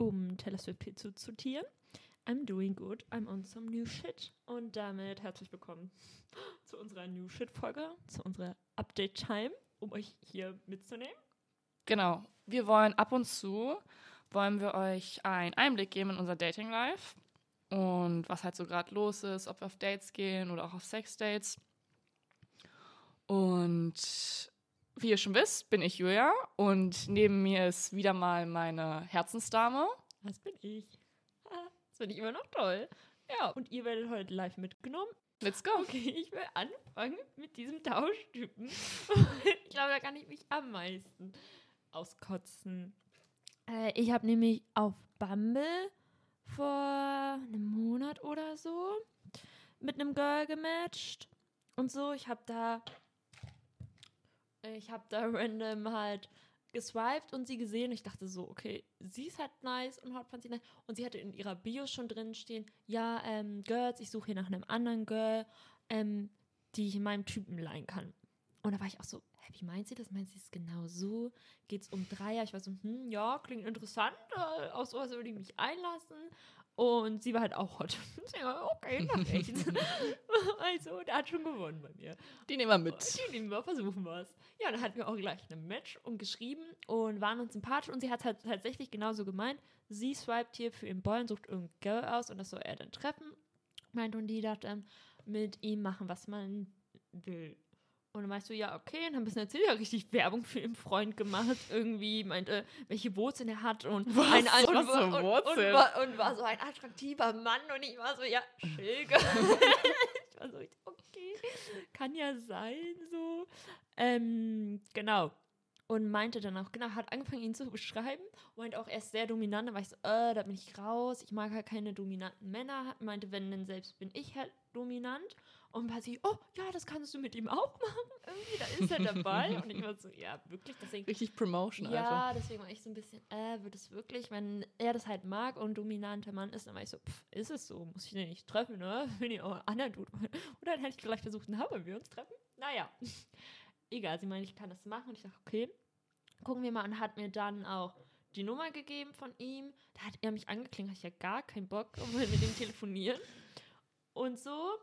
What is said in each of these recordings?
um Taylor Swift zu zitieren. I'm doing good, I'm on some new shit. Und damit herzlich willkommen zu unserer New Shit-Folge, zu unserer Update-Time, um euch hier mitzunehmen. Genau. Wir wollen ab und zu, wollen wir euch einen Einblick geben in unser Dating-Life und was halt so gerade los ist, ob wir auf Dates gehen oder auch auf Sex-Dates. Und wie ihr schon wisst, bin ich Julia und neben mir ist wieder mal meine Herzensdame. Das bin ich. Das finde ich immer noch toll. Ja, und ihr werdet heute live mitgenommen. Let's go. Okay, ich will anfangen mit diesem Tauschtypen. ich glaube, da kann ich mich am meisten auskotzen. Äh, ich habe nämlich auf Bumble vor einem Monat oder so mit einem Girl gematcht und so. Ich habe da ich habe da random halt geswiped und sie gesehen. Ich dachte so, okay, sie ist halt nice und Hot fand sie nice. Und sie hatte in ihrer Bio schon drin stehen, ja, ähm, Girls, ich suche hier nach einem anderen Girl, ähm, die ich in meinem Typen leihen kann. Und da war ich auch so, hä, wie meint sie das? Meint sie es genau so? Geht es um Dreier? Ich war so, hm, ja, klingt interessant, äh, auf sowas würde ich mich einlassen. Und sie war halt auch hot. okay, mach echt. also, der hat schon gewonnen bei mir. Die nehmen wir mit. Die nehmen wir, versuchen wir es. Ja, dann hatten wir auch gleich ein Match und geschrieben und waren uns sympathisch. Und sie hat halt tatsächlich genauso gemeint. Sie swiped hier für ihren Boy und sucht irgendein Girl aus und das soll er dann treffen. Meint und die dachte, mit ihm machen, was man will. Und dann meinst du, ja, okay, und haben ein bisschen erzählt, ja, richtig Werbung für ihren Freund gemacht. Irgendwie meinte, welche Wurzeln er hat und, was, ein, was und, und, und, und, war, und, war, so ein attraktiver Mann. Und ich war so, ja, Schilge. ich war so, okay, kann ja sein, so. Ähm, genau. Und meinte dann auch, genau, hat angefangen, ihn zu beschreiben. Und meinte auch, er ist sehr dominant. Da war ich so, äh, da bin ich raus. Ich mag halt keine dominanten Männer. Meinte, wenn, denn selbst bin ich halt dominant. Und war sie, oh, ja, das kannst du mit ihm auch machen. Irgendwie, da ist er dabei. und ich war so, ja, wirklich. Deswegen, Richtig Promotion ja, einfach. Ja, deswegen war ich so ein bisschen, äh, wird es wirklich, wenn er das halt mag und dominanter Mann ist, dann war ich so, pff, ist es so, muss ich den nicht treffen, ne? Wenn ich auch einen anderen tut. Oder dann hätte ich vielleicht versucht, na, wenn wir uns treffen. Naja, egal, sie meinte, ich kann das machen. Und ich dachte, okay, gucken wir mal. Und hat mir dann auch die Nummer gegeben von ihm. Da hat er mich angeklingt, hatte ich ja gar keinen Bock, um mit ihm telefonieren. Und so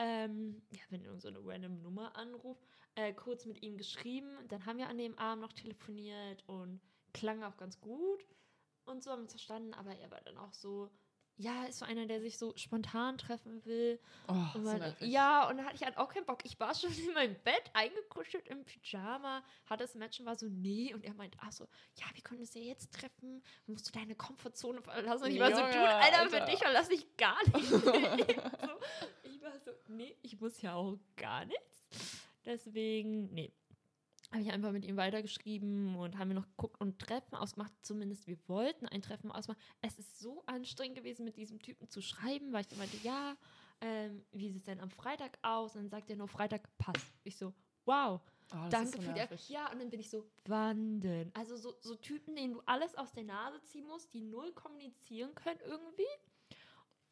ähm, ja, wenn irgend so eine random Nummer anruft, äh, kurz mit ihm geschrieben. Dann haben wir an dem Abend noch telefoniert und klang auch ganz gut und so haben wir uns verstanden. Aber er war dann auch so, ja, ist so einer, der sich so spontan treffen will. Oh, und so man, ja, und da hatte ich halt auch keinen Bock. Ich war schon in meinem Bett eingekuschelt im Pyjama, hatte das Match und war so, nee. Und er meint, ach so, ja, wir können uns ja jetzt treffen. Musst du deine Komfortzone verlassen. Und ich war so, Junge, Alter, Alter, für dich verlasse ich gar nicht. so, ich war so, nee, ich muss ja auch gar nichts. Deswegen, nee, habe ich einfach mit ihm weitergeschrieben und haben wir noch geguckt und Treffen ausgemacht. Zumindest wir wollten ein Treffen ausmachen. Es ist so anstrengend gewesen, mit diesem Typen zu schreiben, weil ich dann meinte, ja, ähm, wie sieht es denn am Freitag aus? Und dann sagt er nur, Freitag passt. Ich so, wow. Oh, Danke für die. Ja, und dann bin ich so, wann denn? Also so, so Typen, denen du alles aus der Nase ziehen musst, die null kommunizieren können irgendwie.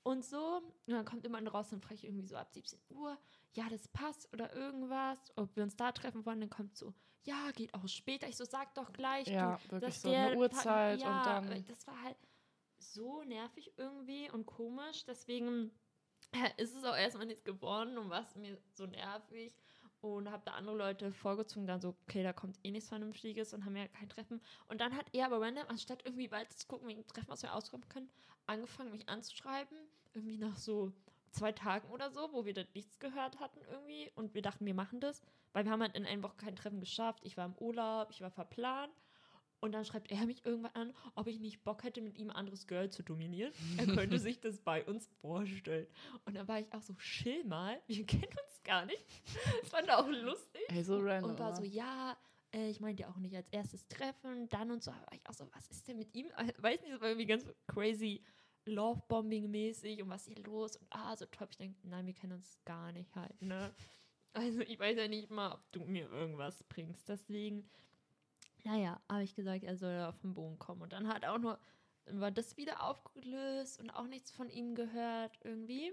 Und so, und dann kommt immer raus, dann frage ich irgendwie so ab 17 Uhr, ja, das passt oder irgendwas, ob wir uns da treffen wollen, dann kommt so, ja, geht auch später. Ich so, sag doch gleich, ja, du, wirklich dass so der eine Uhrzeit ja, und dann. Das war halt so nervig irgendwie und komisch, deswegen äh, ist es auch erstmal nichts geworden und war es mir so nervig und habe da andere Leute vorgezogen, dann so, okay, da kommt eh nichts Vernünftiges und haben ja kein Treffen. Und dann hat er aber random, anstatt irgendwie weiter zu gucken, wegen Treffen, was wir auskommen können, angefangen, mich anzuschreiben, irgendwie nach so zwei Tagen oder so, wo wir dann nichts gehört hatten irgendwie und wir dachten, wir machen das, weil wir haben halt in einer Woche kein Treffen geschafft. Ich war im Urlaub, ich war verplant und dann schreibt er mich irgendwann an, ob ich nicht Bock hätte, mit ihm ein anderes Girl zu dominieren. Er könnte sich das bei uns vorstellen. Und dann war ich auch so, chill mal, wir kennen uns gar nicht. Das fand er auch lustig. Hey, so random. Und war so, ja, äh, ich meinte ja auch nicht als erstes Treffen, dann und so. Aber ich auch so, was ist denn mit ihm? Weiß nicht, das war irgendwie ganz crazy Lovebombing-mäßig und was ist hier los? Und ah, so toll. Ich denke, nein, wir kennen uns gar nicht halt, ne? Also ich weiß ja nicht mal, ob du mir irgendwas bringst. Deswegen, naja, habe ich gesagt, er soll auf den Boden kommen. Und dann hat auch nur, war das wieder aufgelöst und auch nichts von ihm gehört irgendwie.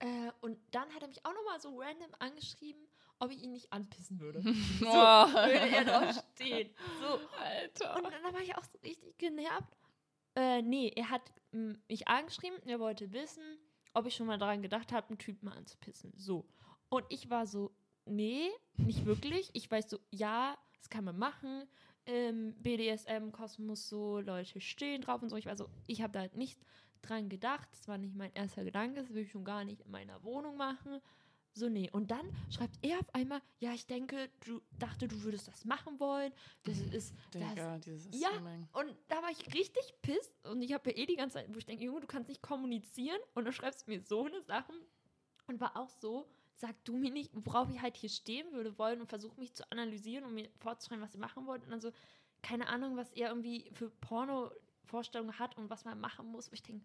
Äh, und dann hat er mich auch nochmal so random angeschrieben, ob ich ihn nicht anpissen würde. So Oh. würde er doch stehen. So. Alter. Und dann war ich auch so richtig genervt Äh, nee, er hat m, mich angeschrieben, er wollte wissen, ob ich schon mal daran gedacht habe, einen Typen anzupissen. So. Und ich war so, nee, nicht wirklich. Ich weiß so, ja, das kann man machen. Ähm, BDSM, Kosmos, so, Leute stehen drauf und so. Ich war so, ich habe da halt nicht dran gedacht. Das war nicht mein erster Gedanke. Das will ich schon gar nicht in meiner Wohnung machen. So, nee. Und dann schreibt er auf einmal, ja, ich denke, du dachte, du würdest das machen wollen. Das ist, das, Digga, ja, und da war ich richtig pisst und ich habe ja eh die ganze Zeit, wo ich denke, Junge, du kannst nicht kommunizieren und du schreibst mir so eine Sachen und war auch so, sag du mir nicht, worauf ich halt hier stehen würde wollen und versuch mich zu analysieren und mir vorzuschreiben, was ihr machen wollt und dann so, keine Ahnung, was er irgendwie für Porno-Vorstellungen hat und was man machen muss. Und ich denke,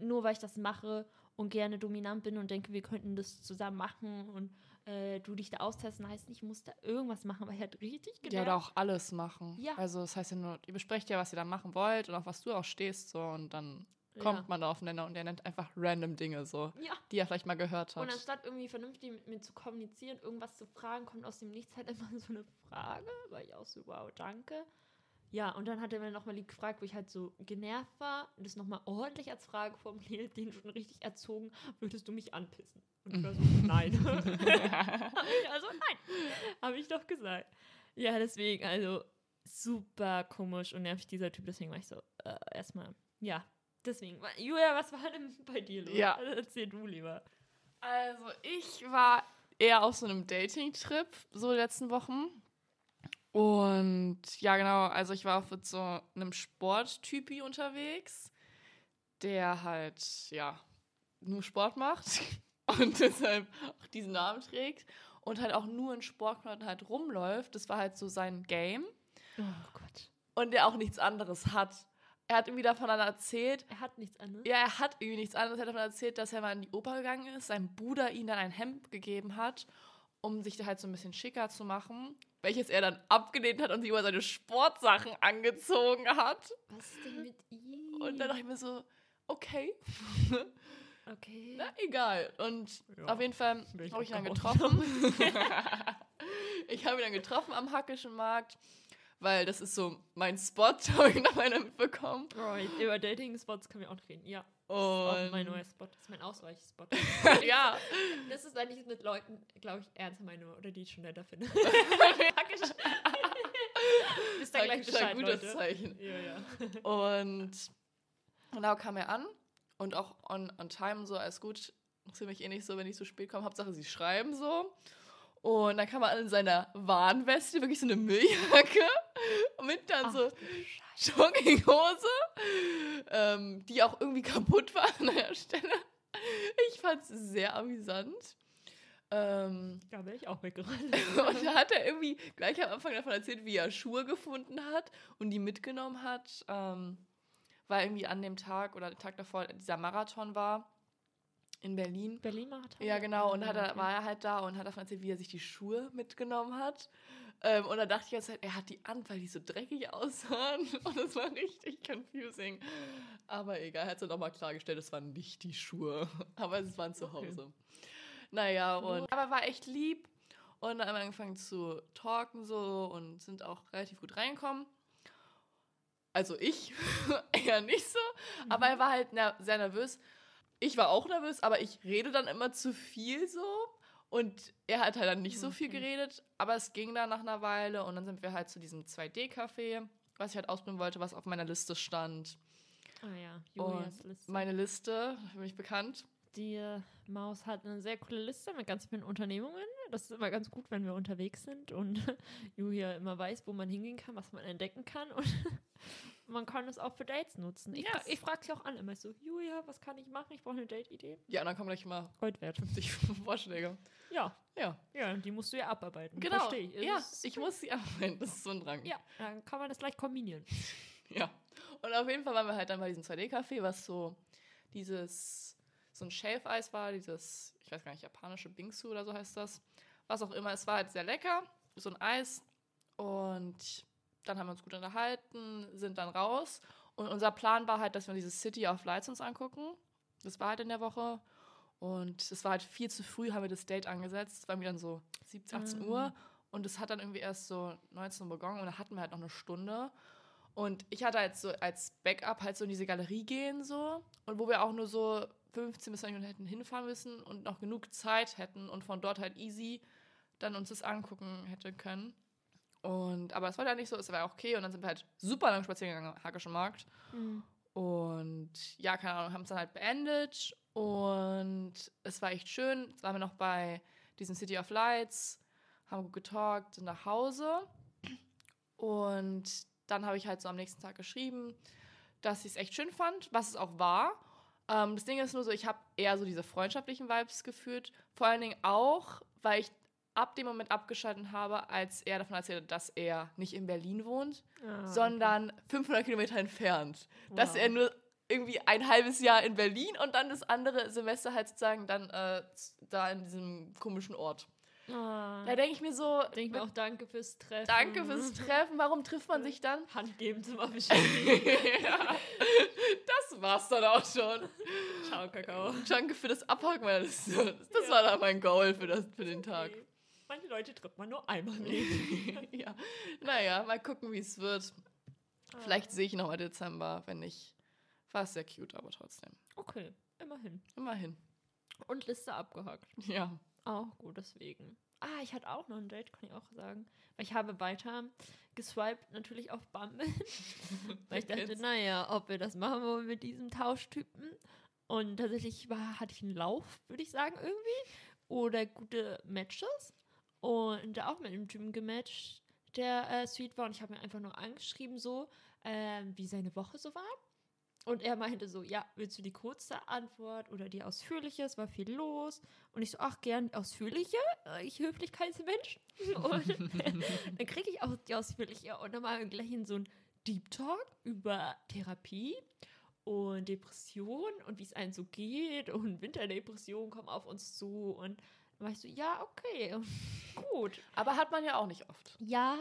nur weil ich das mache und gerne dominant bin und denke, wir könnten das zusammen machen und äh, du dich da austesten, heißt nicht, ich muss da irgendwas machen, weil ich halt richtig Ja, gedacht oder auch alles machen. Ja. Also das heißt ja nur, ihr besprecht ja, was ihr da machen wollt und auf was du auch stehst so und dann kommt Ja. man da aufeinander und der nennt einfach random Dinge so, Ja. die er vielleicht mal gehört hat. Und anstatt irgendwie vernünftig mit mir zu kommunizieren, irgendwas zu fragen, kommt aus dem Nichts halt immer so eine Frage. War ich auch so, wow, danke. Ja, und dann hat er mir nochmal lieb gefragt, wo ich halt so genervt war und das nochmal ordentlich als Frage formuliert, den schon richtig erzogen, würdest du mich anpissen? Und ich war so, nein. also nein, habe ich doch gesagt. Ja, deswegen, also super komisch und nervig dieser Typ, deswegen war ich so, äh, erstmal, ja, deswegen. Julia, was war denn bei dir los? Ja. Also erzähl du lieber. Also ich war eher auf so einem Dating-Trip so die letzten Wochen. Und ja, genau, also ich war auch mit so einem Sporttypi unterwegs, der halt, ja, nur Sport macht und deshalb auch diesen Namen trägt und halt auch nur in Sportklamotten halt rumläuft. Das war halt so sein Game Oh Gott. und der auch nichts anderes hat. Er hat irgendwie davon erzählt, Er hat nichts anderes. ja, er hat irgendwie nichts anderes. Er hat davon erzählt, dass er mal in die Oper gegangen ist, sein Bruder ihm dann ein Hemd gegeben hat, um sich da halt so ein bisschen schicker zu machen, welches er dann abgelehnt hat und sich über seine Sportsachen angezogen hat. Was ist denn mit ihm? Und dann dachte ich mir so, okay, okay. na egal. Und Ja, auf jeden Fall habe ich ihn dann getroffen. ich habe ihn dann getroffen am Hackischen Markt, weil das ist so mein Spot, habe ich noch einer mitbekommen. Right. Über Dating-Spots können wir auch noch reden. Ja. Ist Und mein neuer Spot. Das ist mein Ausweichspot. ja, das ist eigentlich mit Leuten, glaube ich, ernst meine oder die ich schon netter finde. Wisst ihr gleich Hackisch ein Bescheid, gutes Leute. Zeichen. Ja, ja. Und genau kam er an und auch on, on time so, alles gut. Ziemlich ähnlich so, wenn ich so spät komme. Hauptsache, sie schreiben so. Und dann kam er an in seiner Warnweste, wirklich so eine Milchjacke. Mit dann Ach, so. Jogginghose, ähm, die auch irgendwie kaputt war an der Stelle. Ich fand es sehr amüsant. Ähm, Da wäre ich auch weggerannt. und da hat er irgendwie gleich am Anfang davon erzählt, wie er Schuhe gefunden hat und die mitgenommen hat, ähm, weil irgendwie an dem Tag oder den Tag davor dieser Marathon war in Berlin. Berlin-Marathon? Ja, genau. Und hat er, okay. war er halt da und hat davon erzählt, wie er sich die Schuhe mitgenommen hat. Ähm, und da dachte ich jetzt halt, er hat die an, weil die so dreckig aussahen. Und das war richtig confusing. Aber egal, er hat es dann nochmal klargestellt, es waren nicht die Schuhe. Aber es waren zu Okay. Hause. Naja, und aber war echt lieb. Und dann haben wir angefangen zu talken so und sind auch relativ gut reingekommen. Also ich eher nicht so. Aber er war halt sehr nervös. Ich war auch nervös, aber ich rede dann immer zu viel so. Und er hat halt dann nicht so viel geredet. Aber es ging dann nach einer Weile. Und dann sind wir halt zu diesem 2D-Café, was ich halt ausprobieren wollte, was auf meiner Liste stand. Ah ja, Julias Liste. Meine Liste, für mich bekannt. Die Maus hat eine sehr coole Liste mit ganz vielen Unternehmungen. Das ist immer ganz gut, wenn wir unterwegs sind und Julia immer weiß, wo man hingehen kann, was man entdecken kann. Und man kann es auch für Dates nutzen. Ich, Yes. ich frage sie auch an, immer so, Julia, was kann ich machen? Ich brauche eine Date-Idee. Ja, und dann kommen gleich mal Gold wert. 50 Vorschläge. Ja, Ja, ja, die musst du ja abarbeiten. genau. Verstehe ich. Ja, ich muss sie arbeiten. Das ist so ein Drang. Ja, dann kann man das gleich kombinieren. Ja. Und auf jeden Fall waren wir halt dann bei diesem 2D-Café, was so dieses, so ein Shave-Eis war, dieses, ich weiß gar nicht, japanische Bingsu oder so heißt das. Was auch immer. Es war halt sehr lecker, so ein Eis. Und dann haben wir uns gut unterhalten, sind dann raus. Und unser Plan war halt, dass wir dieses City of Lights uns angucken. Das war halt in der Woche. Und es war halt viel zu früh, haben wir das Date angesetzt. Es war irgendwie dann so 17, 18 Ah. Uhr. Und es hat dann irgendwie erst so 19 Uhr begonnen und dann hatten wir halt noch eine Stunde. Und ich hatte halt so als Backup halt so in diese Galerie gehen so. Und wo wir auch nur so 15 bis 20 Minuten hätten hinfahren müssen und noch genug Zeit hätten und von dort halt easy dann uns das angucken hätte können. Und, aber es war ja nicht so, es war okay. Und dann sind wir halt super lang spazieren gegangen am Hackischen Markt. Mhm. Und ja, keine Ahnung, haben es dann halt beendet. Und es war echt schön. Jetzt waren wir noch bei diesem City of Lights, haben gut getalkt, sind nach Hause. Und dann habe ich halt so am nächsten Tag geschrieben, dass ich es echt schön fand, was es auch war. Ähm, das Ding ist nur so, ich habe eher so diese freundschaftlichen Vibes geführt. Vor allen Dingen auch, weil ich ab dem Moment abgeschaltet habe, als er davon erzählte, dass er nicht in Berlin wohnt, Ah, sondern 500 Kilometer entfernt. Dass Wow. er nur irgendwie ein halbes Jahr in Berlin und dann das andere Semester halt sozusagen dann äh, da in diesem komischen Ort. Ah. Da denke ich mir so, Denke mir auch danke fürs Treffen. danke fürs Treffen, warum trifft man sich dann? Hand geben zum Abschied. ja, das war's dann auch schon. Ciao, Kakao. Danke für das Abhaken meiner Liste. Das, das war dann mein Goal für, das, für den Tag. Okay. Manche Leute trifft man nur einmal Leben. ja. Naja, mal gucken, wie es wird. Ah. Vielleicht sehe ich noch mal Dezember, wenn nicht. War es sehr cute, aber trotzdem. Okay, immerhin. Immerhin. Und Liste abgehakt. Ja. Auch gut, deswegen. Ah, ich hatte auch noch ein Date, kann ich auch sagen. Weil ich habe weiter geswiped, natürlich auf Bumble. Weil ich dachte, naja, ob wir das machen wollen mit diesem Tauschtypen. Und tatsächlich war, hatte ich einen Lauf, würde ich sagen, irgendwie. Oder gute Matches. Und auch mit einem Typen gematcht, der äh, sweet war. Und ich habe mir einfach nur angeschrieben, so, ähm, wie seine Woche so war. Und er meinte so, ja, willst du die kurze Antwort oder die ausführliche? Es war viel los. Und ich so, ach, gern die ausführliche. Äh, Ich Höflichkeitsmensch. Und dann kriege ich auch die ausführliche. Und dann machen wir gleich in so ein Deep Talk über Therapie und Depression und wie es einem so geht. Und Winterdepressionen kommen auf uns zu. Und dann war ich so, ja, okay, gut. Aber hat man ja auch nicht oft. Ja,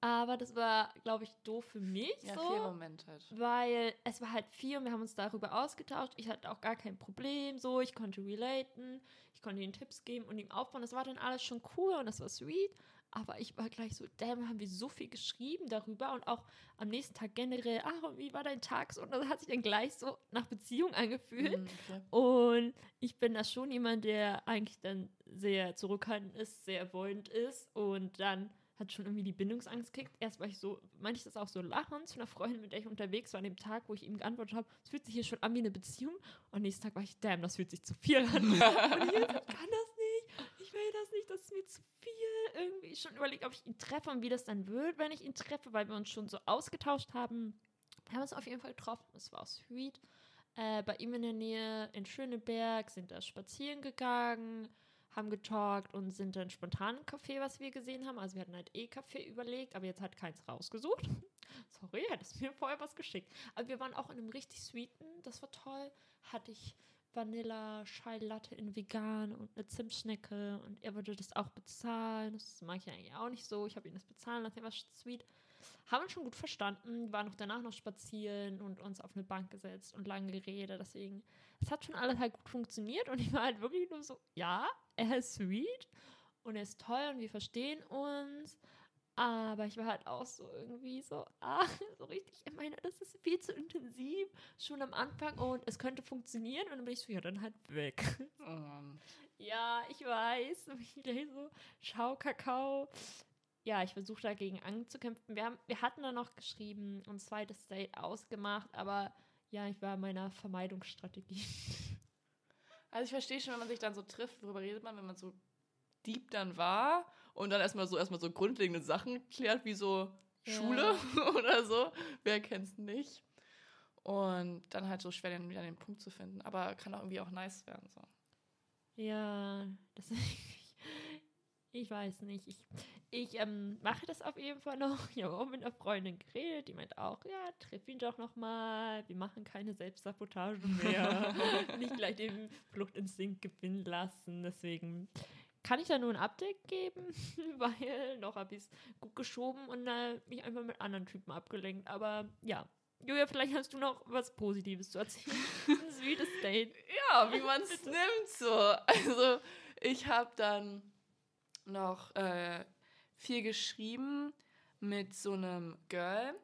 aber das war, glaube ich, doof für mich. Ja, so Moment halt. weil es war halt viel und wir haben uns darüber ausgetauscht. Ich hatte auch gar kein Problem so, ich konnte relaten, ich konnte ihm Tipps geben und ihm aufbauen. Das war dann alles schon cool und das war sweet. Aber ich war gleich so, damn, haben wir so viel geschrieben darüber und auch am nächsten Tag generell, ach, und wie war dein Tag? So, und das hat sich dann gleich so nach Beziehung angefühlt. Mhm, okay. Und ich bin da schon jemand, der eigentlich dann sehr zurückhaltend ist, sehr avoidant ist und dann hat schon irgendwie die Bindungsangst gekickt. Erst war ich so, meinte ich das auch so lachend zu einer Freundin, mit der ich unterwegs war an dem Tag, wo ich ihm geantwortet habe, es fühlt sich hier schon an wie eine Beziehung. Und nächsten Tag war ich, damn, das fühlt sich zu viel an. und ich, kann das nicht, ich will das nicht, das ist mir zu viel. Irgendwie schon überlegt, ob ich ihn treffe und wie das dann wird, wenn ich ihn treffe, weil wir uns schon so ausgetauscht haben. Wir haben uns auf jeden Fall getroffen, es war sweet. Äh, bei ihm in der Nähe in Schöneberg sind da spazieren gegangen, haben getalkt und sind dann spontan im Café, was wir gesehen haben. Also wir hatten halt eh Café überlegt, aber jetzt hat keins rausgesucht. Sorry, hättest mir vorher was geschickt. Aber wir waren auch in einem richtig sweeten, das war toll. Hatte ich Vanilla Chai Latte in vegan und eine Zimtschnecke und er würde das auch bezahlen. Das mag ich eigentlich auch nicht so. Ich habe ihn das bezahlen lassen, er war sweet. Haben uns schon gut verstanden, waren auch danach noch spazieren und uns auf eine Bank gesetzt und lange geredet. Deswegen, es hat schon alles halt gut funktioniert und ich war halt wirklich nur so, ja, er ist sweet und er ist toll und wir verstehen uns. Aber ich war halt auch so irgendwie so, ah, so richtig, ich meine, das ist viel zu intensiv, schon am Anfang und es könnte funktionieren und dann bin ich so, ja, dann halt weg. Oh Mann. Ja, ich weiß. Und ich gleich so, schau, Kakao. Ja, ich versuche dagegen anzukämpfen. Wir, haben, wir hatten dann noch geschrieben und zweites Date ausgemacht, aber ja, ich war in meiner Vermeidungsstrategie. Also ich verstehe schon, wenn man sich dann so trifft, worüber redet man, wenn man so deep dann war und dann erstmal so erstmal so grundlegende Sachen klärt, wie so Ja. Schule oder so. Wer kennt's nicht? Und dann halt so schwer den, wieder den Punkt zu finden. Aber kann auch irgendwie auch nice werden. So. Ja, das ich weiß nicht. Ich, ich ähm, mache das auf jeden Fall noch. Ich habe auch mit einer Freundin geredet, die meint auch, ja, triff ihn doch noch mal. Wir machen keine Selbstsabotage mehr. nicht gleich den Fluchtinstinkt gewinnen lassen. Deswegen kann ich da nur ein Update geben, weil noch habe ich es gut geschoben und äh, mich einfach mit anderen Typen abgelenkt. Aber ja, Julia, vielleicht hast du noch was Positives zu erzählen. Ein sweetes Date. Ja, wie man es nimmt so. Also ich habe dann noch äh, viel geschrieben mit so einem Girl.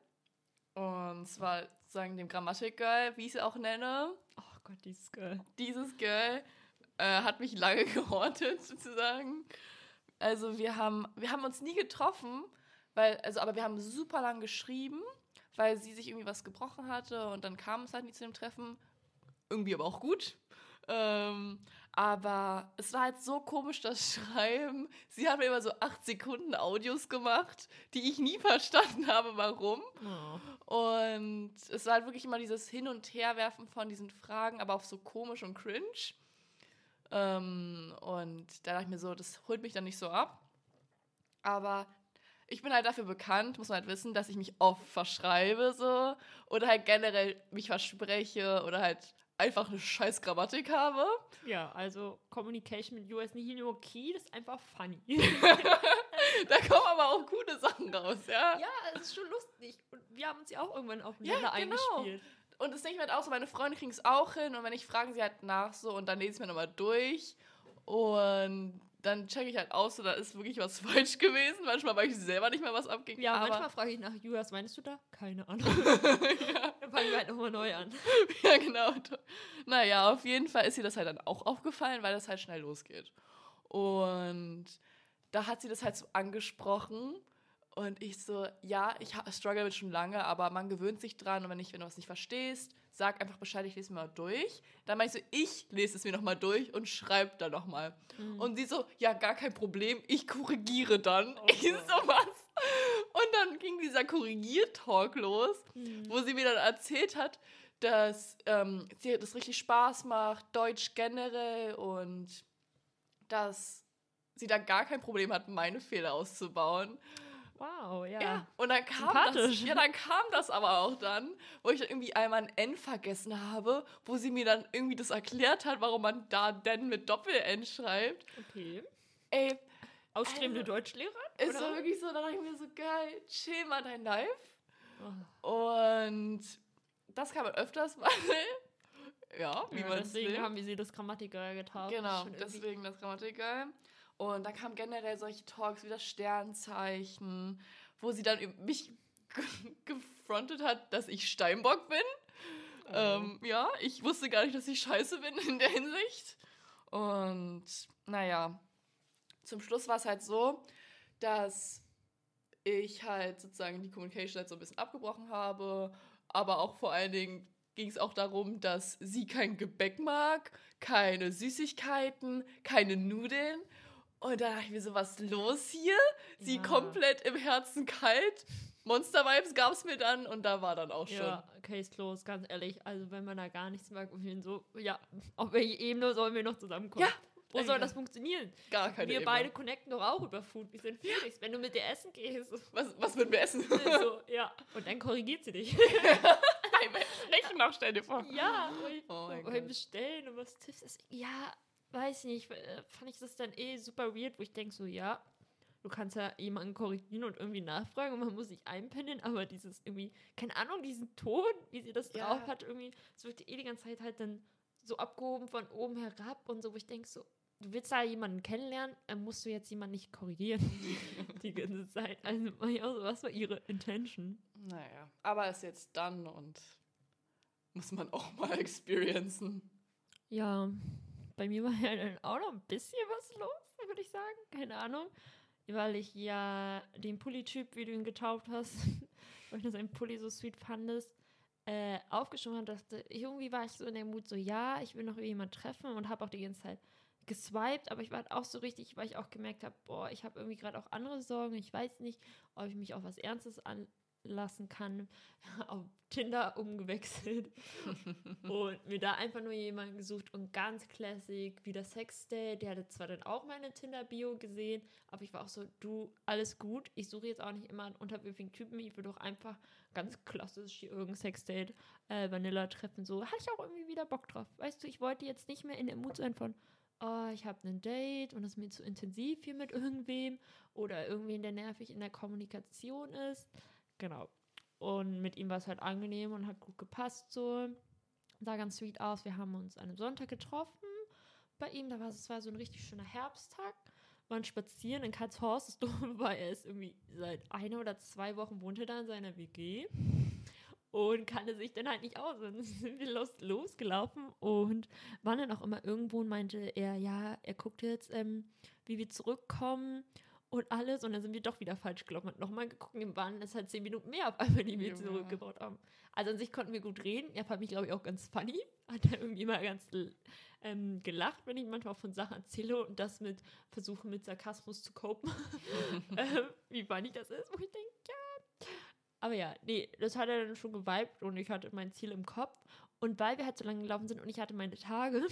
Und zwar sagen dem Grammatik-Girl, wie ich sie auch nenne. Oh Gott, dieses Girl. Dieses Girl äh, hat mich lange gehortet, sozusagen. Also wir haben, wir haben uns nie getroffen, weil, also, aber wir haben super lang geschrieben, weil sie sich irgendwie was gebrochen hatte und dann kam es halt nie zu dem Treffen. Irgendwie aber auch gut. Ähm, aber es war halt so komisch, das Schreiben. Sie haben immer so acht Sekunden Audios gemacht, die ich nie verstanden habe, warum. Oh. Und es war halt wirklich immer dieses Hin- und Herwerfen von diesen Fragen, aber auch so komisch und cringe. Ähm, und da dachte ich mir so, das holt mich dann nicht so ab. Aber ich bin halt dafür bekannt, muss man halt wissen, dass ich mich oft verschreibe so oder halt generell mich verspreche oder halt einfach eine scheiß Grammatik habe. Ja, also Communication mit US nicht nur key, das ist einfach funny. Da kommen aber auch gute Sachen raus, ja. ja, es ist schon lustig. Und wir haben uns ja auch irgendwann Ja, aufeinander genau. eingespielt. Und das denke ich mir halt auch so, meine Freunde kriegen es auch hin und wenn ich frage sie halt nach so und dann lese ich mir nochmal durch und dann checke ich halt aus, so da ist wirklich was falsch gewesen. Manchmal weiß ich selber nicht mehr, was abging. Ja, manchmal frage ich nach Julia, was meinst du da? Keine Ahnung. ja, Dann fangen wir halt nochmal neu an. ja, genau. Naja, auf jeden Fall ist ihr das halt dann auch aufgefallen, weil das halt schnell losgeht. Und da hat sie das halt so angesprochen und ich so, ja, ich struggle damit schon lange, aber man gewöhnt sich dran und wenn, ich, wenn du was nicht verstehst, sag einfach Bescheid, ich lese mir mal durch. Dann meinte ich so, ich lese es mir nochmal durch und schreib da nochmal. Und sie so, ja, gar kein Problem, ich korrigiere dann. Oh ich so, was? Und dann ging dieser Korrigiertalk los, Mhm. wo sie mir dann erzählt hat, dass ähm, sie das richtig Spaß macht, Deutsch generell und dass sie da gar kein Problem hat, meine Fehler auszubauen. Wow, ja. Ja, und dann kam das, ja, dann kam das aber auch dann, wo ich dann irgendwie einmal ein N vergessen habe, wo sie mir dann irgendwie das erklärt hat, warum man da denn mit Doppel-N schreibt. Okay. Ey, Ausstrebende Also, Deutschlehrer? ist so wirklich so, da dachte ich mir so, geil, chill mal dein Life. Oh. Und das kann man öfters mal. ja, wie Ja, man es deswegen will. haben wir sie das Grammatiker getauft. Genau, deswegen das Grammatikal. Und da kamen generell solche Talks wie das Sternzeichen, wo sie dann mich ge- gefrontet hat, dass ich Steinbock bin. Oh. Ähm, ja, ich wusste gar nicht, dass ich scheiße bin in der Hinsicht. Und naja, zum Schluss war es halt so, dass ich halt sozusagen die Communication halt so ein bisschen abgebrochen habe, aber auch vor allen Dingen ging es auch darum, dass sie kein Gebäck mag, keine Süßigkeiten, keine Nudeln. Und da dachte ich mir so, was ist los hier? Sie Ja. komplett im Herzen kalt. Monster-Vibes gab es mir dann und da war dann auch schon. Ja, Case closed, ganz ehrlich. Also, wenn man da gar nichts mag, und so, ja, auf welche Ebene sollen wir noch zusammenkommen? Ja, Wo soll ja. das funktionieren? Gar keine wir Ebene. beide connecten doch auch über Food. Wir sind Felix. Wenn du mit dir essen gehst, Was, was würden wir essen? so, ja. Und dann korrigiert sie dich. Nein, wir sprechen noch, stell dir vor. ja, und Oh Gott. bestellen und was Tipps ist. Ja, weiß nicht. äh, Fand ich das dann eh super weird, wo ich denke so, ja, du kannst ja jemanden korrigieren und irgendwie nachfragen und man muss sich einpendeln, aber dieses irgendwie, keine Ahnung, diesen Ton, wie sie das Ja. drauf hat, irgendwie, es wird eh die ganze Zeit halt dann so abgehoben von oben herab und so, wo ich denke so, du willst da jemanden kennenlernen, dann musst du jetzt jemanden nicht korrigieren die ganze Zeit. Also, was war ihre Intention? Naja, aber ist jetzt dann und muss man auch mal experiencen. Ja, bei mir war ja dann auch noch ein bisschen was los, würde ich sagen. Keine Ahnung. Weil ich ja den Pulli-Typ, wie du ihn getauft hast, weil ich das ein Pulli so sweet fandest, äh, aufgeschoben habe, dachte, irgendwie war ich so in der Mut, so ja, ich will noch jemanden treffen und habe auch die ganze Zeit geswiped, aber ich war auch so richtig, weil ich auch gemerkt habe, boah, ich habe irgendwie gerade auch andere Sorgen. Ich weiß nicht, ob ich mich auf was Ernstes anlassen kann. auf Tinder umgewechselt und mir da einfach nur jemanden gesucht und ganz classic, wie der Sexday. Der hatte zwar dann auch meine Tinder-Bio gesehen, aber ich war auch so, du, alles gut. Ich suche jetzt auch nicht immer einen unterwürfigen Typen. Ich will doch einfach ganz klassisch hier irgendein Sexdate, äh, Vanilla treffen. So hatte ich auch irgendwie wieder Bock drauf. Weißt du, ich wollte jetzt nicht mehr in der Mut sein von, oh, ich habe ein Date und das ist mir zu intensiv hier mit irgendwem oder irgendwen, der nervig in der Kommunikation ist. Genau. Und mit ihm war es halt angenehm und hat gut gepasst so. Sah ganz sweet aus. Wir haben uns an einem Sonntag getroffen bei ihm. Da war es war so ein richtig schöner Herbsttag. Waren spazieren in Karlshorst. Das Dumme war, er ist irgendwie seit einer oder zwei Wochen wohnt er da in seiner WG. und kannte sich dann halt nicht aus. Dann sind wir los, losgelaufen und waren dann auch immer irgendwo und meinte er, ja, er guckt jetzt, ähm, wie wir zurückkommen und alles. Und dann sind wir doch wieder falsch gelaufen und nochmal geguckt. Und waren es halt zehn Minuten mehr auf einmal, die wir Junge. zurückgebaut haben. Also an sich konnten wir gut reden. Er fand mich, glaube ich, auch ganz funny. Hat er irgendwie immer ganz ähm, gelacht, wenn ich manchmal von Sachen erzähle und das mit versuche mit Sarkasmus zu copen. ähm, wie funny das ist, wo ich denke, ja. Aber ja, nee, das hat er dann schon geweibt und ich hatte mein Ziel im Kopf. Und weil wir halt so lange gelaufen sind und ich hatte meine Tage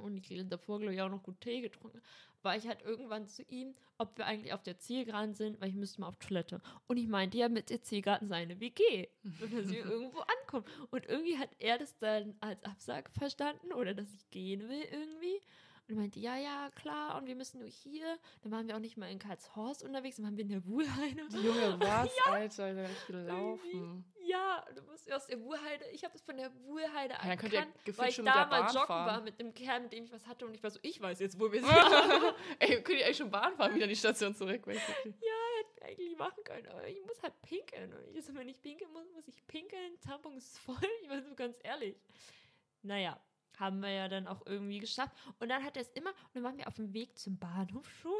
und ich davor, glaube ich, auch noch gut Tee getrunken, war ich halt irgendwann zu ihm, ob wir eigentlich auf der Zielgeraden sind, weil ich müsste mal auf Toilette. Und ich meinte ja mit der Zielgeraden seine WG, dass wir irgendwo ankommen. Und irgendwie hat er das dann als Absage verstanden oder dass ich gehen will irgendwie. Und meinte, ja, ja, klar, und wir müssen nur hier. Dann waren wir auch nicht mal in Karlshorst unterwegs, dann waren wir in der Wuhlheide. Junge, was, Alter, da ich gelaufen. Ja, du musst aus der Wuhlheide. Ich habe das von der Wuhlheide Ja, erkannt, gefühlt weil ich da mal Bahn joggen fahren. war mit dem Kerl, mit dem ich was hatte. Und ich war so, ich weiß jetzt, wo wir sind. Ey, könnt ihr eigentlich schon Bahn fahren, wieder in die Station zurück? basically? eigentlich machen können, aber ich muss halt pinkeln. Und ich so, wenn ich pinkeln muss, muss ich pinkeln. Tampon ist voll. Ich war so ganz ehrlich. Naja, haben wir ja dann auch irgendwie geschafft. Und dann hat er es immer, und dann waren wir auf dem Weg zum Bahnhof schon.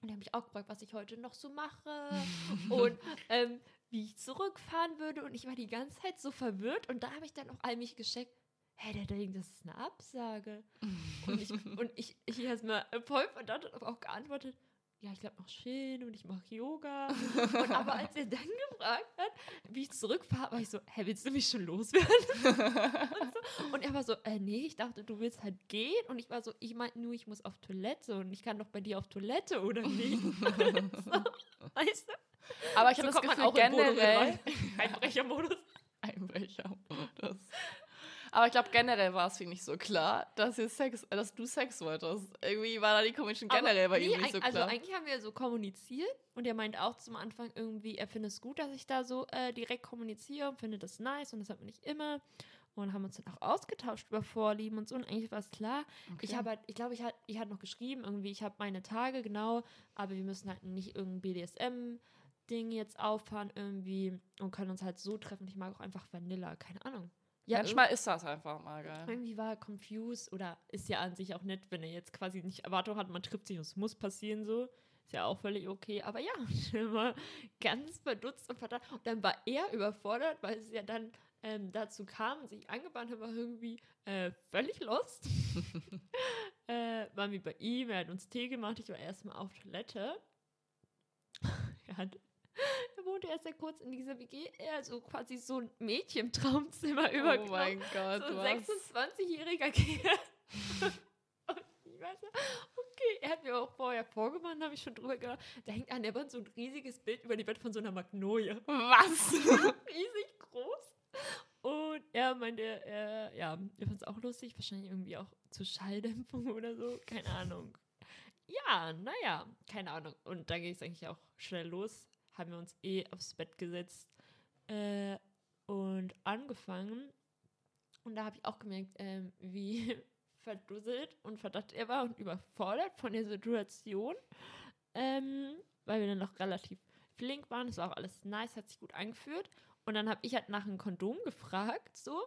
Und er hat mich auch gefragt, was ich heute noch so mache und ähm, wie ich zurückfahren würde. Und ich war die ganze Zeit so verwirrt. Und da habe ich dann auch allmählich gescheckt, hä, der denkt, das ist eine Absage. Und ich, und ich, ich erstmal voll verdammt und auch geantwortet, ja, ich glaube noch chillen und ich mache Yoga. Und aber als er dann gefragt hat, wie ich zurückfahre, war ich so, hä, willst du mich schon loswerden? und, so. und er war so, äh, nee, ich dachte, du willst halt gehen. Und ich war so, ich meinte nur, ich muss auf Toilette und ich kann doch bei dir auf Toilette, oder nicht? so, weißt du? Aber ich So habe das Gefühl, generell. Einbrechermodus. Aber ich glaube, generell war es für ihn nicht so klar, dass, ihr Sex, dass du Sex wolltest. Irgendwie war da die Commission generell bei ihm nee, nicht so Also klar. eigentlich haben wir so kommuniziert und er meint auch zum Anfang irgendwie, er findet es gut, dass ich da so äh, direkt kommuniziere und findet das nice und das hat man nicht immer. Und haben uns dann auch ausgetauscht über Vorlieben und so und eigentlich war es klar. Ich habe halt, ich glaube, ich hatte ich noch geschrieben, irgendwie, ich habe meine Tage, genau, aber wir müssen halt nicht irgendein BDSM-Ding jetzt auffahren irgendwie und können uns halt so treffen. Ich mag auch einfach Vanilla, keine Ahnung. Ja, Manchmal ist das einfach mal geil. irgendwie war er confused oder ist ja an sich auch nett, wenn er jetzt quasi nicht Erwartung hat, man trifft sich und es muss passieren so. Ist ja auch völlig okay. Aber ja, war ganz verdutzt und verdammt. Und dann war er überfordert, weil es ja dann ähm, dazu kam und sich angebahnt hat, war irgendwie äh, völlig lost. äh, waren wir bei ihm, er hat uns Tee gemacht, ich war erstmal auf Toilette. er hat wohnte erst sehr kurz in dieser WG, er so quasi so ein Mädchen im Traumzimmer Oh übergenommen mein Gott, so ein 26-jähriger Kerl. Und ich weiß ja, okay, er hat mir auch vorher vorgemacht, habe ich schon drüber gehört. Da hängt an der Wand so ein riesiges Bild über die Wand von so einer Magnolie. Was? Riesig groß. Und er meinte, er, ja, er fand es auch lustig, wahrscheinlich irgendwie auch zur Schalldämpfung oder so, keine Ahnung. Ja, naja, keine Ahnung. Und dann ging es eigentlich auch schnell los. Haben wir uns eh aufs Bett gesetzt äh, und angefangen. Und da habe ich auch gemerkt, ähm, wie verdusselt und verdacht er war und überfordert von der Situation. Ähm, weil wir dann noch relativ flink waren. Es war auch alles nice, hat sich gut angefühlt. Und dann habe ich halt nach einem Kondom gefragt, so,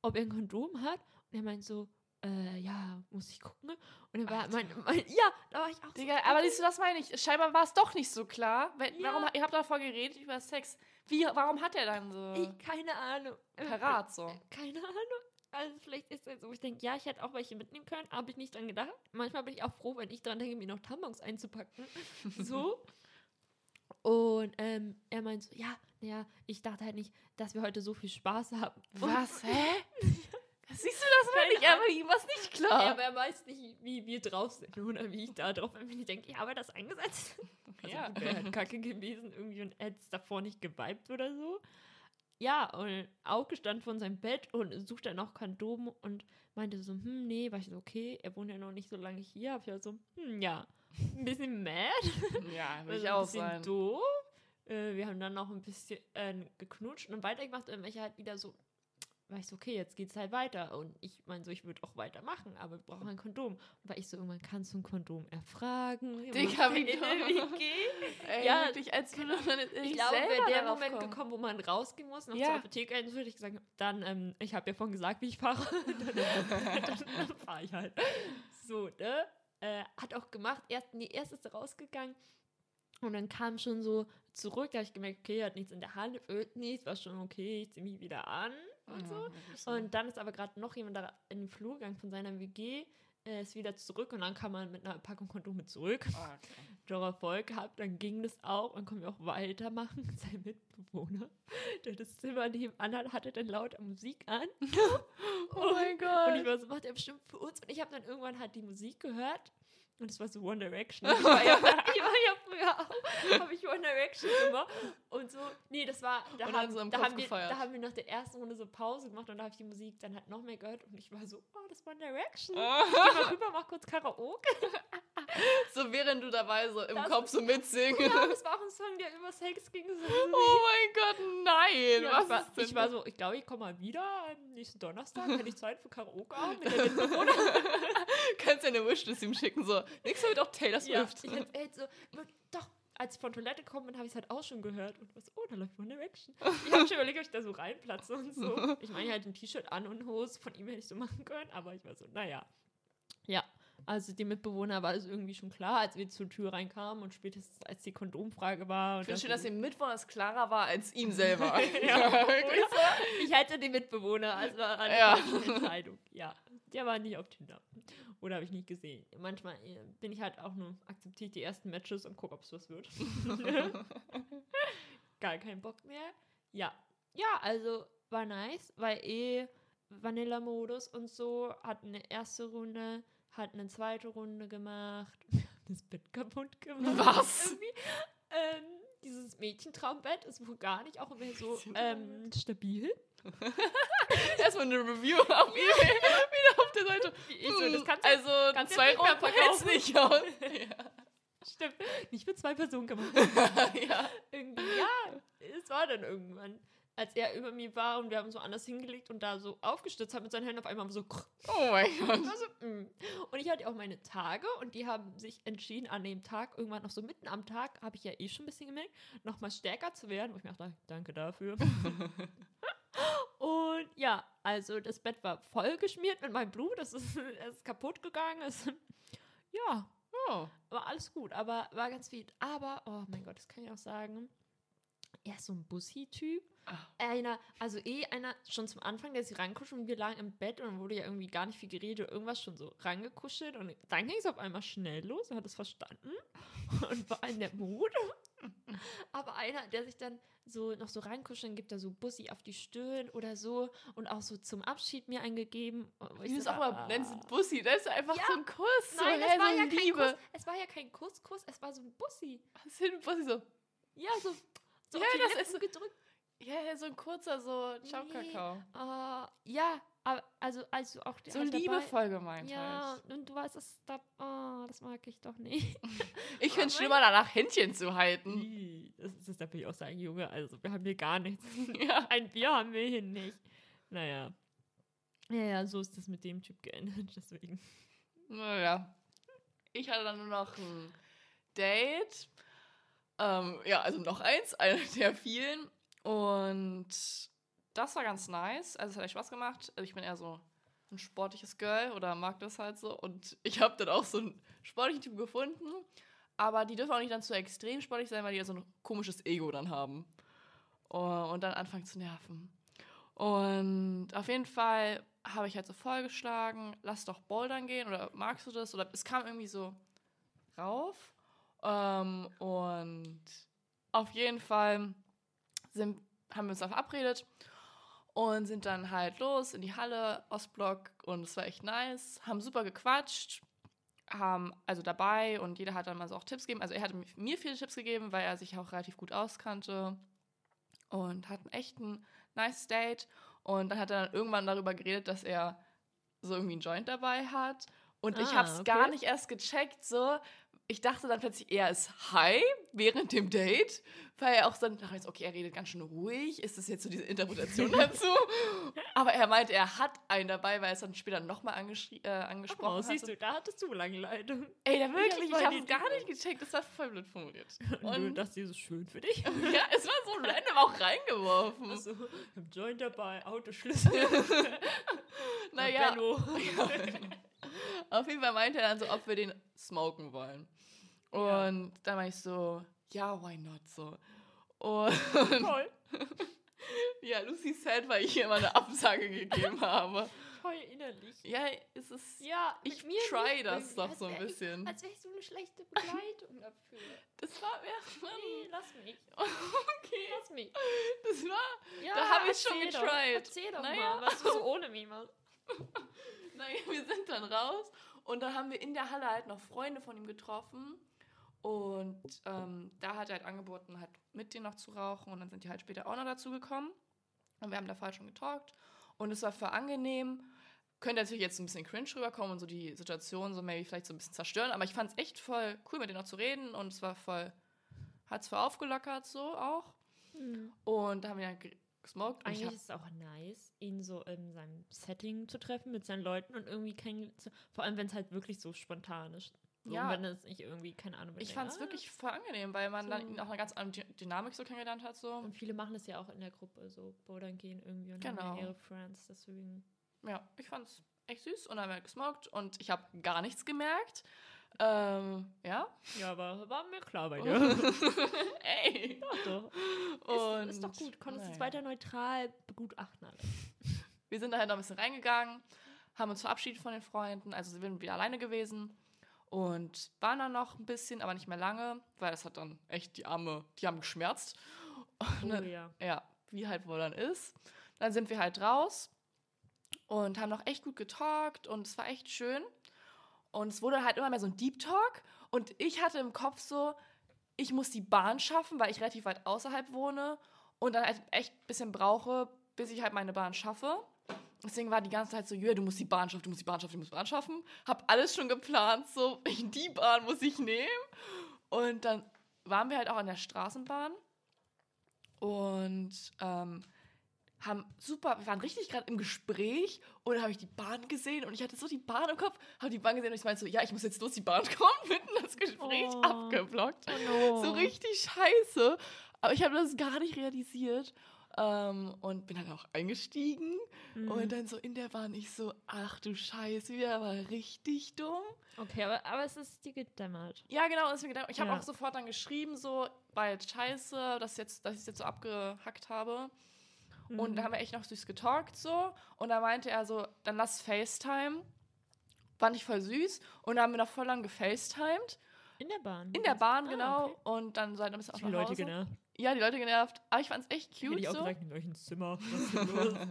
ob er ein Kondom hat. Und er meint so, äh, ja, muss ich gucken. Und er war, mein, mein, ja, da war ich auch Digga, so, aber siehst du, das meine ich. Scheinbar war es doch nicht so klar. Wenn, Ja. warum, ihr habt davor geredet über Sex. Wie, warum hat er dann so Ich, keine Ahnung. Äh, parat so? Keine Ahnung. Also vielleicht ist es so, ich denke, ja, ich hätte auch welche mitnehmen können, habe ich nicht dran gedacht. Manchmal bin ich auch froh, wenn ich dran denke, mir noch Tampons einzupacken. So. Und ähm, er meint so, ja, ja, ich dachte halt nicht, dass wir heute so viel Spaß haben. Was? Hä? Siehst du das Keine nicht? Aber ihm war es nicht Ja, klar. aber er weiß nicht, wie wir drauf sind oder wie ich da drauf bin. Ich denke, ja, aber das eingesetzt. Also, Ja. Wäre halt kacke gewesen irgendwie und er hätte es davor nicht geweibt oder so. Ja, und aufgestanden von seinem Bett und sucht dann noch Kondom und meinte so, hm, nee, war ich so, okay, er wohnt ja noch nicht so lange hier. Hab ich halt so, hm, ja, ein bisschen mad. Ja, will Also ich ein auch bisschen sein. doof. Äh, wir haben dann noch ein bisschen äh, geknutscht und weitergemacht, und welche halt wieder so war ich so, okay, jetzt geht's halt weiter. Und ich meine so, ich würde auch weitermachen, aber wir brauchen ein Kondom. Und war ich so, irgendwann kannst du ein Kondom erfragen. Digga, wie. Ey, Ja, wirklich, als man Ich glaube, wäre der Moment kommen. gekommen, wo man rausgehen muss, noch Ja. zur Apotheke rein, würde ich sagen, dann, ähm, ich habe ja vorhin gesagt, wie ich fahre, dann, dann, dann fahre ich halt. So, ne? Äh, hat auch gemacht, erst, nee, erst ist er rausgegangen und dann kam schon so zurück, da habe ich gemerkt, okay, er hat nichts in der Hand, ölt nichts, war schon okay, ich ziehe mich wieder an und so. Mhm. Und dann ist aber gerade noch jemand da in den Flur gegangen von seiner WG, äh, ist wieder zurück und dann kam man mit einer Packung Kondome zurück. Ah, okay. Doch Erfolg gehabt, dann ging das auch. Dann können wir auch weitermachen. Sein Mitbewohner, der das Zimmer nebenan hat, hatte dann laut Musik an. Oh mein Und ich Gott. war so, macht er bestimmt für uns. Und ich habe dann irgendwann halt die Musik gehört. Und es war so One Direction. Ich war ja, ich war ja früher auch, habe ich One Direction immer. Und so, nee, das war, da, Und haben, so im da, Kopf haben wir, gefeiert. da haben wir nach der ersten Runde so Pause gemacht und da habe ich die Musik dann halt noch mehr gehört. Und ich war so, oh, das ist One Direction. Ah. Ich geh mal rüber, mach kurz Karaoke. So während du dabei so im Das- Kopf so mitsingen. Ja, das war auch ein Song, der über Sex ging. So, Oh mein Gott, nein. Ja, ich, war, ich war so, ich glaube, ich komme mal wieder am nächsten Donnerstag, wenn ich Zeit für Karaoke habe mit der. Kannst ja eine Wishlist ihm schicken, so. Nächstes Mal wird auch Taylor ja, Swift. ich erzählt so, doch, als ich von Toilette gekommen bin, habe ich es halt auch schon gehört. Und was, oh, da läuft One Direction. Ich habe schon überlegt, ob ich da so reinplatze und so. Ich meine, halt ein T-Shirt an und Hose, von ihm hätte ich so machen können, aber ich war so, naja. Ja, also die Mitbewohner war es irgendwie schon klar, als wir zur Tür reinkamen und spätestens als die Kondomfrage war. Und Ich finde schön, das- dass dem Mitwohner es klarer war als ihm selber. ja, so. ich hätte den Mitbewohner, also war eine Ja. Entscheidung. Ja, der war nicht auf Tinder. Oder habe ich nicht gesehen. Manchmal äh, bin ich halt auch nur, akzeptiere ich die ersten Matches und gucke, ob es was wird. Gar keinen Bock mehr. Ja. Ja, also war nice, weil eh Vanilla-Modus und so, hat eine erste Runde, hat eine zweite Runde gemacht, das Bett kaputt gemacht. Was? Ähm, dieses Mädchentraumbett ist wohl gar nicht auch mehr so ähm, stabil. Erstmal eine Review auf eBay. Auf der Seite. Ich so, das kannst du also kannst zwei Runden hält's nicht aus. Stimmt. Nicht für zwei Personen gemacht. ja. ja. Irgendwie, ja, es war dann irgendwann. Als er über mir war und wir haben so anders hingelegt und da so aufgestützt hat mit seinen Händen auf einmal so. Oh mein Gott. So mm. Und ich hatte auch meine Tage und die haben sich entschieden, an dem Tag, irgendwann noch so mitten am Tag, habe ich ja eh schon ein bisschen gemerkt, nochmal stärker zu werden. Wo ich mir dachte, danke dafür. ja, also das Bett war voll geschmiert mit meinem Blut. Das ist, es ist kaputt gegangen. Es, ja, Oh. war alles gut, aber war ganz viel. Aber, oh mein Gott, das kann ich auch sagen. Er ist so ein Bussi-Typ. Ah. Einer, also eh einer schon zum Anfang, der sich rankuschelt und wir lagen im Bett und dann wurde ja irgendwie gar nicht viel geredet, irgendwas schon so rangekuschelt und dann ging es auf einmal schnell los, er hat es verstanden und war in der Mut. Aber einer, der sich dann so noch so reinkuscheln, gibt da so Bussi auf die Stirn oder so und auch so zum Abschied mir eingegeben. ich du es so auch mal nennst, ah. Bussi. Das ist einfach Ja. so ein Kuss. Nein, so, es hä, war so ja kein Liebe. Kuss. Es war ja kein Kuss, Kuss, es war so ein Bussi. Was ist denn Bussi so? Ja, so, so Ja, das Lippen ist so- gedrückt. Ja, ja, so ein kurzer, so Ciao, Nee. Kakao. Ah, ja, aber also, also auch der So halt dabei- liebevoll gemeint Ja, halt. und du weißt, das, da, oh, das mag ich doch nicht. Ich finde es schlimmer, danach Händchen zu halten. Das ist, das darf ich auch sagen, Junge, also wir haben hier gar nichts. Ja. Ein Bier haben wir hier nicht. Naja. Ja, ja, so ist das mit dem Typ geändert, deswegen. Naja. Ich hatte dann nur noch ein Date. Ähm, ja, also noch eins, einer der vielen. Und das war ganz nice. Also es hat echt Spaß gemacht. Also ich bin eher so ein sportliches Girl oder mag das halt so. Und ich habe dann auch so einen sportlichen Typ gefunden. Aber die dürfen auch nicht dann zu extrem sportlich sein, weil die ja so ein komisches Ego dann haben. Oh, Und dann anfangen zu nerven. Und auf jeden Fall habe ich halt so vorgeschlagen, lass doch Bouldern gehen oder magst du das? Oder es kam irgendwie so rauf. Ähm, und auf jeden Fall sind, haben wir uns dann verabredet und sind dann halt los in die Halle, Ostblock und es war echt nice. Haben super gequatscht, haben also dabei und jeder hat dann mal so auch Tipps gegeben. Also er hat mir viele Tipps gegeben, weil er sich auch relativ gut auskannte und hatten echt ein nice Date. Und dann hat er dann irgendwann darüber geredet, dass er so irgendwie einen Joint dabei hat. Und ich Ah, habe es okay. gar nicht erst gecheckt, so. Ich dachte dann plötzlich, er ist high während dem Date, weil er auch dann dachte, ich so, okay, er redet ganz schön ruhig. Ist das jetzt so diese Interpretation dazu? Aber er meinte, er hat einen dabei, weil er es dann später nochmal äh, angesprochen Oh, hat. siehst du, da hattest du lange Leitung. Ey, da wirklich, voll ich habe es gar nicht gecheckt. Das war voll blöd formuliert. Und Und das ist schön für dich. ja, es war so random auch reingeworfen. Also, ich hab Joint dabei, Autoschlüssel. naja, Benno. Auf jeden Fall meinte er dann so, ob wir den smoken wollen. Ja. Und dann war ich so, ja, why not so. Und Toll. ja, Lucy said, weil ich ihr immer eine Absage gegeben habe. Toll innerlich. Ja, es ist. Ja, Ich mir try nicht das doch so ein wär ich- bisschen. Als wäre ich so eine schlechte Begleitung dafür. Das war erstmal. Nee, lass mich. Okay. Lass mich. Das war. Ja, Da hab ich's schon getried. Doch, erzähl doch Naja. mal, was du so ohne mich machst. Naja, wir sind dann raus und dann haben wir in der Halle halt noch Freunde von ihm getroffen. Und ähm, da hat er halt angeboten, halt mit denen noch zu rauchen. Und dann sind die halt später auch noch dazu gekommen. Und wir haben da vorher schon getalkt. Und es war für angenehm. Könnte natürlich jetzt ein bisschen cringe rüberkommen und so die Situation so maybe vielleicht so ein bisschen zerstören. Aber ich fand es echt voll cool, mit denen noch zu reden. Und es war voll, hat es voll aufgelockert so auch. Und da haben wir dann gesmoked. Eigentlich hab, ist es auch nice, ihn so in seinem Setting zu treffen mit seinen Leuten und irgendwie kein. Vor allem, wenn es halt wirklich so spontan ist. So, Ja. wenn es nicht irgendwie, keine Ahnung, ich fand es ah, wirklich voll angenehm, weil man dann So. ihn auch eine ganz andere Dy- Dynamik so kennengelernt hat. So. Und viele machen das ja auch in der Gruppe, so bouldern gehen irgendwie und Genau. haben ja ihre Friends, deswegen. Ja, ich fand's echt süß und dann haben wir gesmoked und ich habe gar nichts gemerkt. Ähm, ja. Ja, aber war mir klar bei dir. Ey. Doch, doch. Und ist, ist doch gut. Konntest es naja. weiter neutral begutachten alles. Wir sind da halt noch ein bisschen reingegangen, haben uns verabschiedet von den Freunden, also sind wir wieder alleine gewesen und waren dann noch ein bisschen, aber nicht mehr lange, weil das hat dann echt die Arme, die haben geschmerzt. Oh Und dann- ja. ja, wie halt wohl dann ist. Dann sind wir halt raus und haben noch echt gut getalkt und es war echt schön. Und es wurde halt immer mehr so ein Deep Talk und ich hatte im Kopf so, ich muss die Bahn schaffen, weil ich relativ weit außerhalb wohne und dann halt echt ein bisschen brauche, bis ich halt meine Bahn schaffe. Deswegen war die ganze Zeit so, Julia, du musst die Bahn schaffen, du musst die Bahn schaffen, du musst die Bahn schaffen. Hab alles schon geplant, so, die Bahn muss ich nehmen. Und dann waren wir halt auch an der Straßenbahn und ähm, haben super, wir waren richtig gerade im Gespräch und dann habe ich die Bahn gesehen und ich hatte so die Bahn im Kopf, habe die Bahn gesehen und ich meinte so, ja, ich muss jetzt los, die Bahn kommt, mitten das Gespräch Oh. abgeblockt. Oh. So richtig scheiße. Aber ich habe das gar nicht realisiert. Ähm, und bin dann auch eingestiegen Mhm. und dann so in der Bahn ich so, ach du Scheiße, wieder war richtig dumm. Okay, aber, aber es ist dir gedämmert. Ja, genau, das ist mir gedacht. Ich habe Ja. auch sofort dann geschrieben, so, jetzt scheiße, dass, jetzt, dass ich es jetzt so abgehackt habe. Und Mhm. da haben wir echt noch süß getalkt so. Und da meinte er so, dann lass FaceTime. Fand ich voll süß. Und da haben wir noch voll lang gefacetimed. In der Bahn. In der Bahn, Ah, genau. okay. Und dann seid ihr ein bisschen auch Die Leute genervt. Ja, die Leute genervt. Aber ich fand's echt Hätte cute ich auch so. gesagt, in euch ins Zimmer.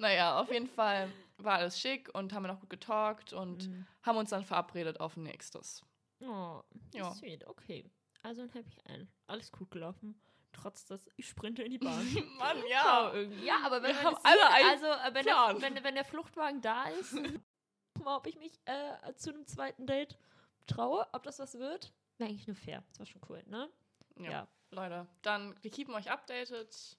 Naja, auf jeden Fall war alles schick und haben wir noch gut getalkt und Mhm. haben uns dann verabredet auf nächstes. Oh, Ja. ja. sweet. Okay. Also ein Happy End. Alles gut gelaufen. Trotz dass ich sprinte in die Bahn. Mann, irgendwie. Ja, aber wenn man sieht, also äh, wenn der, wenn, wenn der Fluchtwagen da ist, mal, ob ich mich äh, zu einem zweiten Date traue, ob das was wird. Wäre eigentlich nur fair. Das war schon cool, ne? Ja. Ja. Leute, dann wir keepen euch updated.